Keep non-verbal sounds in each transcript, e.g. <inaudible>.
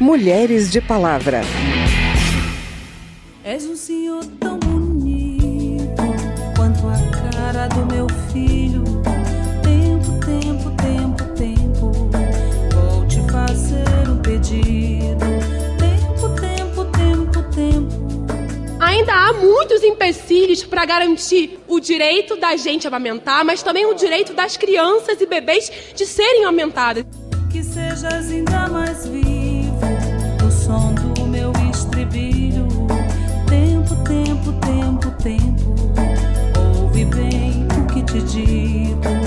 Mulheres de Palavra. És um senhor tão bonito quanto a cara do meu filho. Tempo, tempo, tempo, tempo. Vou te fazer um pedido. Tempo, tempo, tempo, tempo. Ainda há muitos empecilhos para garantir o direito da gente amamentar, mas também o direito das crianças e bebês de serem amamentadas. Que sejas ainda mais vivo tempo. Ouve bem o que te digo.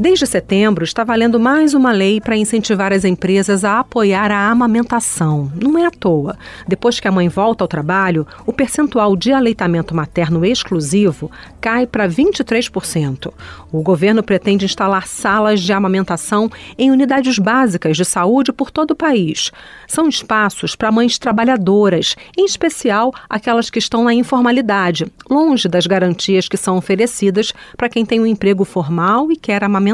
Desde setembro, está valendo mais uma lei para incentivar as empresas a apoiar a amamentação. Não é à toa. Depois que a mãe volta ao trabalho, o percentual de aleitamento materno exclusivo cai para 23%. O governo pretende instalar salas de amamentação em unidades básicas de saúde por todo o país. São espaços para mães trabalhadoras, em especial aquelas que estão na informalidade, longe das garantias que são oferecidas para quem tem um emprego formal e quer amamentar.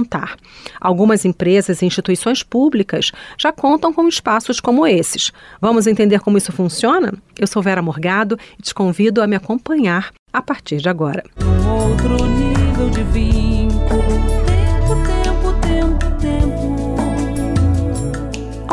Algumas empresas e instituições públicas já contam com espaços como esses. Vamos entender como isso funciona? Eu sou Vera Morgado e te convido a me acompanhar a partir de agora. Outro nível de vínculo.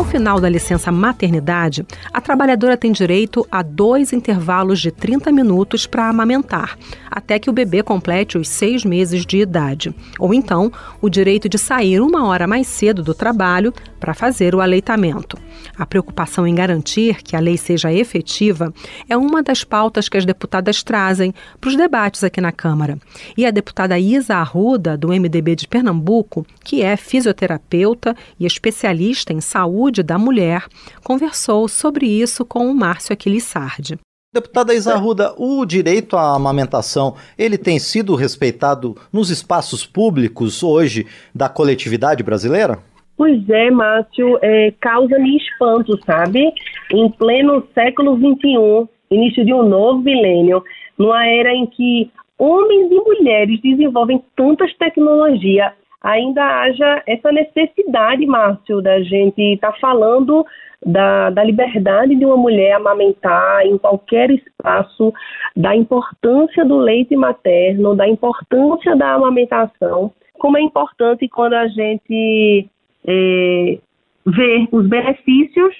Ao final da licença maternidade, a trabalhadora tem direito a dois intervalos de 30 minutos para amamentar, até que o bebê complete os seis meses de idade. Ou então, o direito de sair uma hora mais cedo do trabalho para fazer o aleitamento. A preocupação em garantir que a lei seja efetiva é uma das pautas que as deputadas trazem para os debates aqui na Câmara. E a deputada Isa Arruda, do MDB de Pernambuco, que é fisioterapeuta e especialista em saúde da mulher, conversou sobre isso com o Márcio Aquiles Sardi. Deputada Isarruda, o direito à amamentação, ele tem sido respeitado nos espaços públicos hoje da coletividade brasileira? Pois é, Márcio, é, causa-me espanto, sabe? Em pleno século XXI, início de um novo milênio, numa era em que homens e mulheres desenvolvem tantas tecnologias, ainda haja essa necessidade, Márcio, da gente estar tá falando da, da liberdade de uma mulher amamentar em qualquer espaço, da importância do leite materno, da importância da amamentação, como é importante quando a gente é, ver os benefícios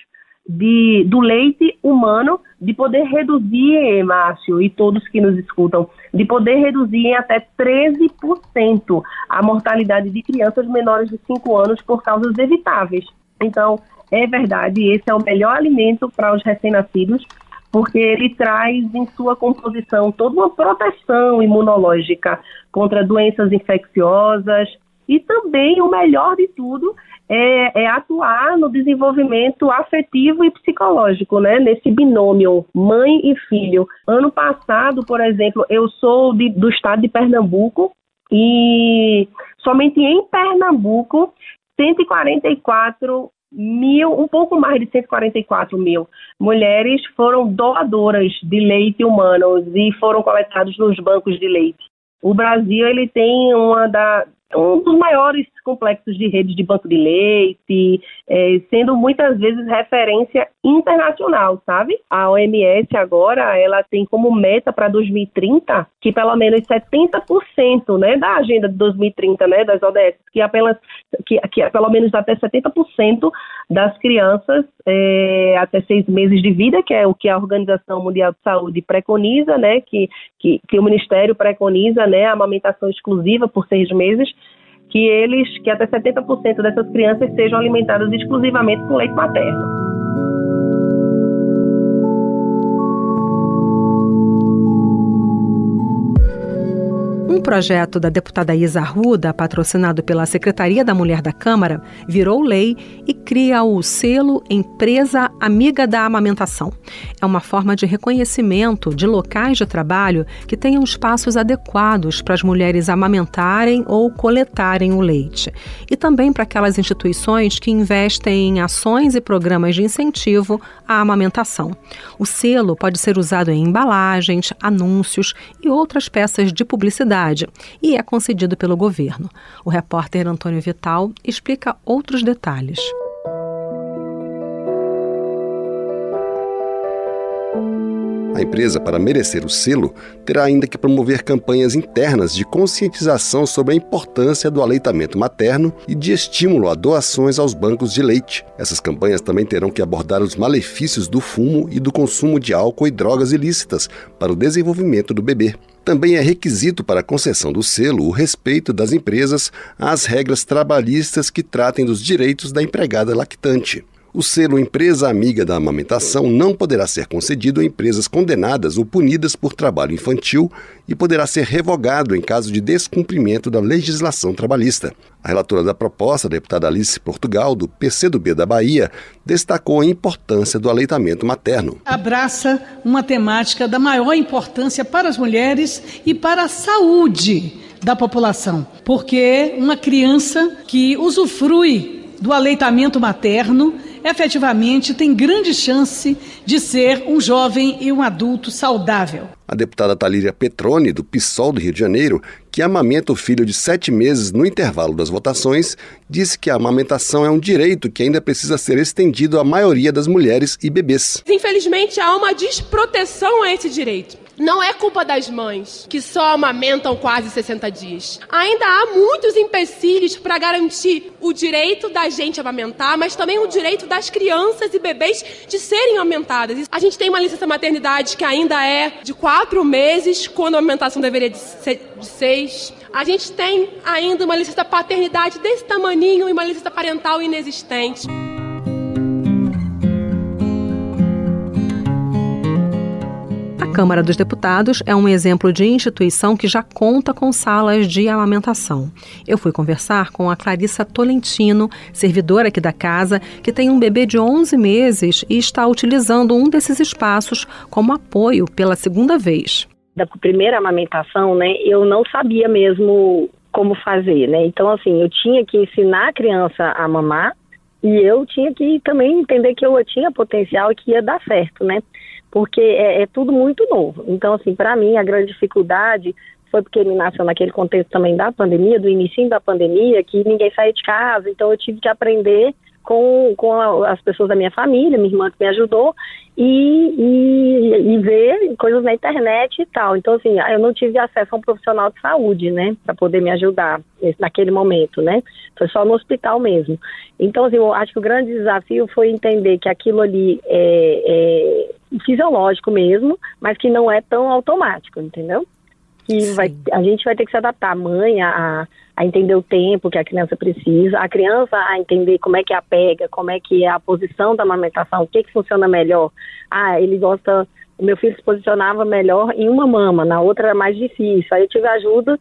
de, do leite humano, de poder reduzir, Márcio, e todos que nos escutam, de poder reduzir em até 13% a mortalidade de crianças menores de 5 anos por causas evitáveis. Então, é verdade, esse é o melhor alimento para os recém-nascidos, porque ele traz em sua composição toda uma proteção imunológica contra doenças infecciosas e também, o melhor de tudo, é, é, atuar no desenvolvimento afetivo e psicológico, né? Nesse binômio mãe e filho. Ano passado, por exemplo, eu sou de, do estado de Pernambuco e somente em Pernambuco 144 mil, um pouco mais de 144 mil mulheres foram doadoras de leite humanos e foram coletados nos bancos de leite. O Brasil ele tem uma da, um dos maiores complexos de redes de banco de leite, é, sendo muitas vezes referência internacional, sabe? A OMS agora, ela tem como meta para 2030 que pelo menos 70%, né, da agenda de 2030, né, das ODS, que apenas que, que pelo menos até 70% das crianças é, até seis meses de vida, que é o que a Organização Mundial de Saúde preconiza, né, que, que, que o Ministério preconiza, né, a amamentação exclusiva por seis meses, que eles, que até 70% dessas crianças sejam alimentadas exclusivamente com leite materno. Um projeto da deputada Isa Arruda, patrocinado pela Secretaria da Mulher da Câmara, virou lei e cria o selo Empresa Amiga da Amamentação. É uma forma de reconhecimento de locais de trabalho que tenham espaços adequados para as mulheres amamentarem ou coletarem o leite. E também para aquelas instituições que investem em ações e programas de incentivo à amamentação. O selo pode ser usado em embalagens, anúncios e outras peças de publicidade gratuidade e é concedido pelo governo. O repórter Antônio Vital explica outros detalhes. A empresa, para merecer o selo, terá ainda que promover campanhas internas de conscientização sobre a importância do aleitamento materno e de estímulo a doações aos bancos de leite. Essas campanhas também terão que abordar os malefícios do fumo e do consumo de álcool e drogas ilícitas para o desenvolvimento do bebê. Também é requisito para a concessão do selo o respeito das empresas às regras trabalhistas que tratem dos direitos da empregada lactante. O selo Empresa Amiga da Amamentação não poderá ser concedido a empresas condenadas ou punidas por trabalho infantil e poderá ser revogado em caso de descumprimento da legislação trabalhista. A relatora da proposta, a deputada Alice Portugal, do PCdoB da Bahia, destacou a importância do aleitamento materno. Abraça uma temática da maior importância para as mulheres e para a saúde da população, porque uma criança que usufrui do aleitamento materno efetivamente tem grande chance de ser um jovem e um adulto saudável. A deputada Talíria Petrone, do PSOL do Rio de Janeiro, que amamenta o filho de sete meses no intervalo das votações, disse que a amamentação é um direito que ainda precisa ser estendido à maioria das mulheres e bebês. Infelizmente, há uma desproteção a esse direito. Não é culpa das mães, que só amamentam quase 60 dias. Ainda há muitos empecilhos para garantir o direito da gente amamentar, mas também o direito das crianças e bebês de serem amamentadas. A gente tem uma licença maternidade que ainda é de quatro meses, quando a amamentação deveria ser de seis. A gente tem ainda uma licença paternidade desse tamaninho e uma licença parental inexistente. Câmara dos Deputados é um exemplo de instituição que já conta com salas de amamentação. Eu fui conversar com a Clarissa Tolentino, servidora aqui da casa, que tem um bebê de 11 meses e está utilizando um desses espaços como apoio pela segunda vez. Da primeira amamentação, né, eu não sabia mesmo como fazer, né? Então, assim, eu tinha que ensinar a criança a mamar e eu tinha que também entender que eu tinha potencial e que ia dar certo, né? porque é, é tudo muito novo. Então, assim, para mim, a grande dificuldade foi porque ele nasceu naquele contexto também da pandemia, do início da pandemia, que ninguém saía de casa, então eu tive que aprender com, com as pessoas da minha família, minha irmã que me ajudou, e, e, e, ver coisas na internet e tal. Então, assim, eu não tive acesso a um profissional de saúde, né, para poder me ajudar naquele momento, né? Foi só no hospital mesmo. Então, assim, eu acho que o grande desafio foi entender que aquilo ali é, é fisiológico mesmo, mas que não é tão automático, entendeu? Que vai, a gente vai ter que se adaptar, a mãe, a, a entender o tempo que a criança precisa, a criança a entender como é que a pega, como é que é a posição da amamentação, o que que funciona melhor. Ah, ele gosta, o meu filho se posicionava melhor em uma mama, na outra era mais difícil. Aí eu tive ajuda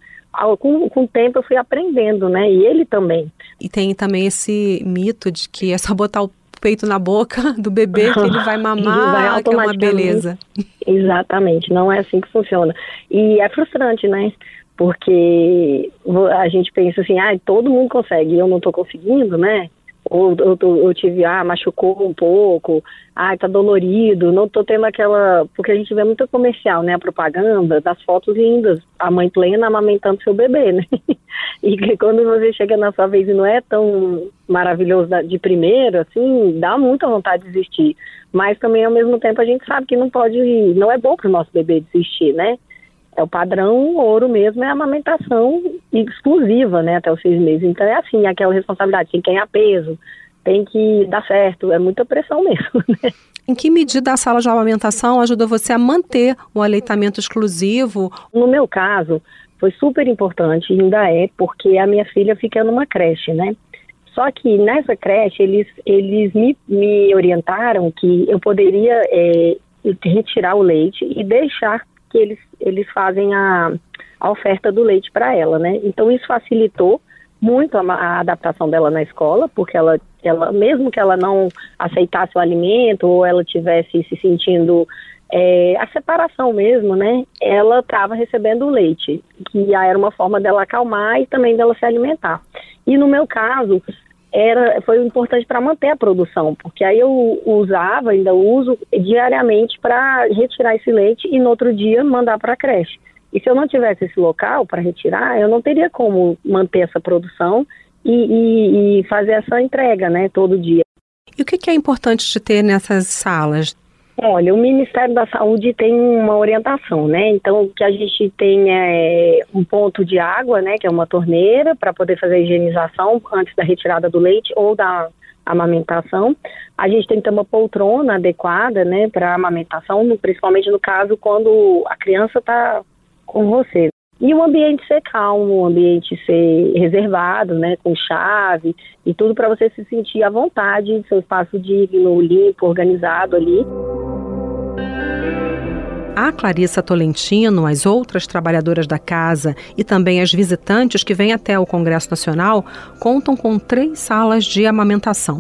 com, com o tempo eu fui aprendendo, né? E ele também. E tem também esse mito de que é só botar o peito na boca <laughs> do bebê que ele vai <laughs> mamar, vai que é uma beleza. Exatamente, não é assim que funciona. E é frustrante, né? Porque a gente pensa assim, ah, todo mundo consegue, eu não estou conseguindo, né? Ou eu, eu, tive, ah, machucou um pouco, ah, tá dolorido, não tô tendo aquela, porque a gente vê muito comercial, né, a propaganda das fotos lindas, a mãe plena amamentando seu bebê, né, <laughs> e quando você chega na sua vez e não é tão maravilhoso de primeiro, assim, dá muita vontade de desistir, mas também ao mesmo tempo a gente sabe que não pode, não é bom para o nosso bebê desistir, né, é o padrão ouro mesmo, é a amamentação exclusiva, né, até os seis meses. Então é assim, aquela responsabilidade, tem que ganhar peso, tem que dar certo, é muita pressão <laughs> mesmo, né? Em que medida a sala de amamentação ajuda você a manter o aleitamento exclusivo? No meu caso, foi super importante, ainda é, porque a minha filha fica numa creche, né? Só que nessa creche, eles, eles me, me orientaram que eu poderia é, retirar o leite e deixar que eles, eles fazem a, a oferta do leite para ela, né? Então isso facilitou muito a, a, adaptação dela na escola, porque ela, ela, mesmo que ela não aceitasse o alimento ou ela tivesse se sentindo é, a separação mesmo, né? Ela estava recebendo o leite, que era uma forma dela acalmar e também dela se alimentar. E no meu caso, era foi importante para manter a produção, porque aí eu usava, ainda uso diariamente para retirar esse leite e no outro dia mandar para a creche. E se eu não tivesse esse local para retirar, eu não teria como manter essa produção e, e, e fazer essa entrega, né, todo dia. E o que é importante de ter nessas salas? Olha, o Ministério da Saúde tem uma orientação, né? Então, que a gente tenha é, um ponto de água, né? Que é uma torneira, para poder fazer a higienização antes da retirada do leite ou da amamentação. A gente tem que ter uma poltrona adequada, né? Para amamentação, principalmente no caso quando a criança está com você. E o ambiente ser calmo, o ambiente ser reservado, né, com chave e tudo para você se sentir à vontade, seu espaço digno, limpo, organizado ali. A Clarissa Tolentino, as outras trabalhadoras da casa e também as visitantes que vêm até o Congresso Nacional contam com três salas de amamentação.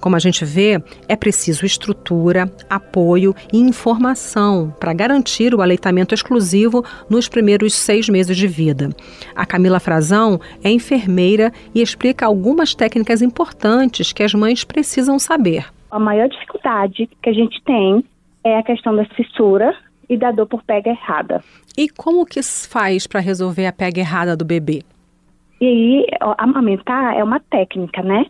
Como a gente vê, é preciso estrutura, apoio e informação para garantir o aleitamento exclusivo nos primeiros seis meses de vida. A Camila Frazão é enfermeira e explica algumas técnicas importantes que as mães precisam saber. A maior dificuldade que a gente tem é a questão da fissura e da dor por pega errada. E como que faz para resolver a pega errada do bebê? E aí, amamentar é uma técnica, né?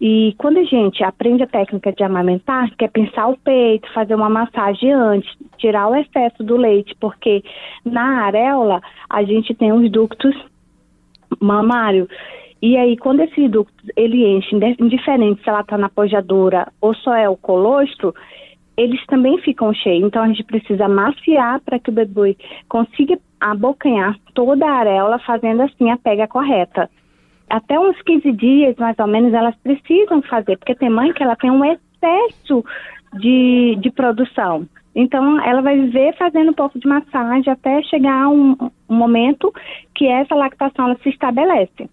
E quando a gente aprende a técnica de amamentar, que é pensar o peito, fazer uma massagem antes, tirar o excesso do leite, porque na areola a gente tem os ductos mamário. E aí, quando esse ducto ele enche, indiferente se ela está na pojadora ou só é o colostro, eles também ficam cheios. Então a gente precisa maciar para que o bebê consiga abocanhar toda a areola, fazendo assim a pega correta. Até uns 15 dias, mais ou menos, elas precisam fazer, porque tem mãe que ela tem um excesso de, de produção. Então, ela vai viver fazendo um pouco de massagem até chegar um, um momento que essa lactação se estabelece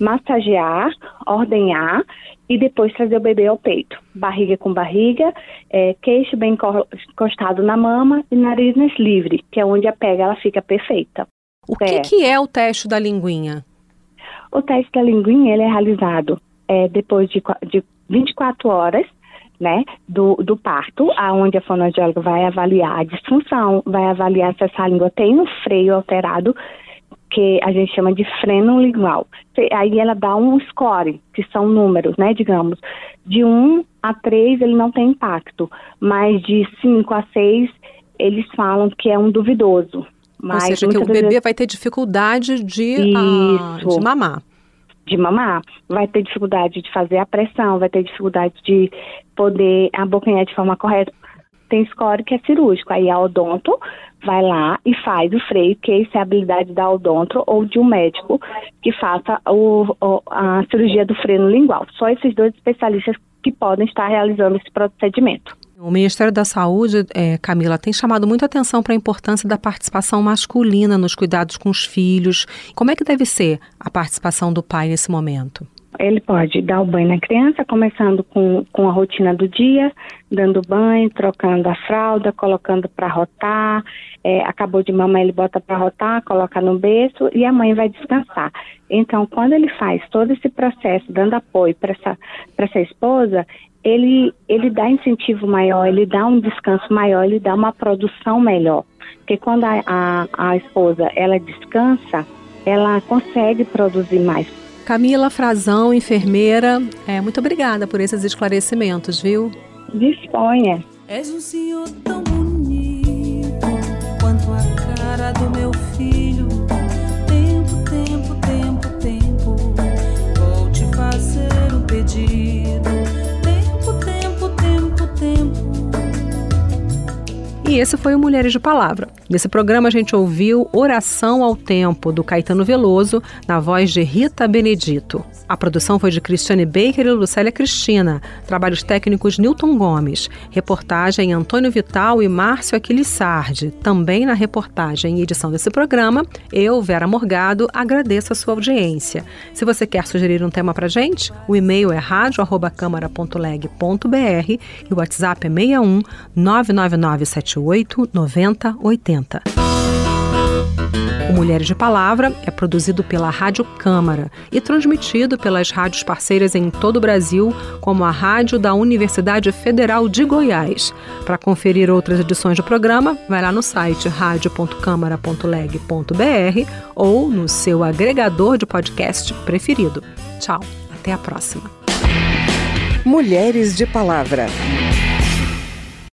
massagear, ordenhar e depois trazer o bebê ao peito. Barriga com barriga, é, queixo bem encostado na mama e nariz livre, que é onde a pega ela fica perfeita. O que, que, é o teste da linguinha? O teste da linguinha ele é realizado é, depois de, de 24 horas né, do, do parto, aonde a fonoaudióloga vai avaliar a disfunção, vai avaliar se essa língua tem um freio alterado que a gente chama de freno lingual. Aí ela dá um score, que são números, né, digamos. De 1 a 3 ele não tem impacto, mas de 5 a 6 eles falam que é um duvidoso. Mas Ou seja, que o bebê vezes... vai ter dificuldade de, uh, de mamar. De mamar. Vai ter dificuldade de fazer a pressão, vai ter dificuldade de poder abocanhar de forma correta. Tem score que é cirúrgico. Aí a odonto vai lá e faz o freio, que isso é a habilidade da odonto ou de um médico que faça o, a cirurgia do freio lingual. Só esses dois especialistas que podem estar realizando esse procedimento. O Ministério da Saúde, é, Camila, tem chamado muita atenção para a importância da participação masculina nos cuidados com os filhos. Como é que deve ser a participação do pai nesse momento? Ele pode dar o banho na criança, começando com, com a rotina do dia, dando banho, trocando a fralda, colocando para rotar. É, acabou de mamar, ele bota para rotar, coloca no berço e a mãe vai descansar. Então, quando ele faz todo esse processo, dando apoio para essa, essa esposa, ele, ele dá incentivo maior, ele dá um descanso maior, ele dá uma produção melhor. Porque quando a, a, a esposa ela descansa, ela consegue produzir mais Camila Frazão, enfermeira, é, muito obrigada por esses esclarecimentos, viu? Disponha. És um senhor tão bonito quanto a cara do meu filho. Tempo, tempo, tempo, tempo. Vou te fazer um pedido. Tempo, tempo, tempo, tempo. E esse foi o Mulheres de Palavra. Nesse programa a gente ouviu Oração ao Tempo, do Caetano Veloso, na voz de Rita Benedito. A produção foi de Cristiane Baker e Lucélia Cristina. Trabalhos técnicos Newton Gomes. Reportagem Antônio Vital e Márcio Aquilissardi. Também na reportagem e edição desse programa, eu, Vera Morgado, agradeço a sua audiência. Se você quer sugerir um tema pra gente, o e-mail é rádio.câmara.leg.br e o WhatsApp é 61 99978 9080. Mulheres de Palavra é produzido pela Rádio Câmara e transmitido pelas rádios parceiras em todo o Brasil, como a Rádio da Universidade Federal de Goiás. Para conferir outras edições do programa, vai lá no site radio.câmara.leg.br ou no seu agregador de podcast preferido. Tchau, até a próxima. Mulheres de Palavra.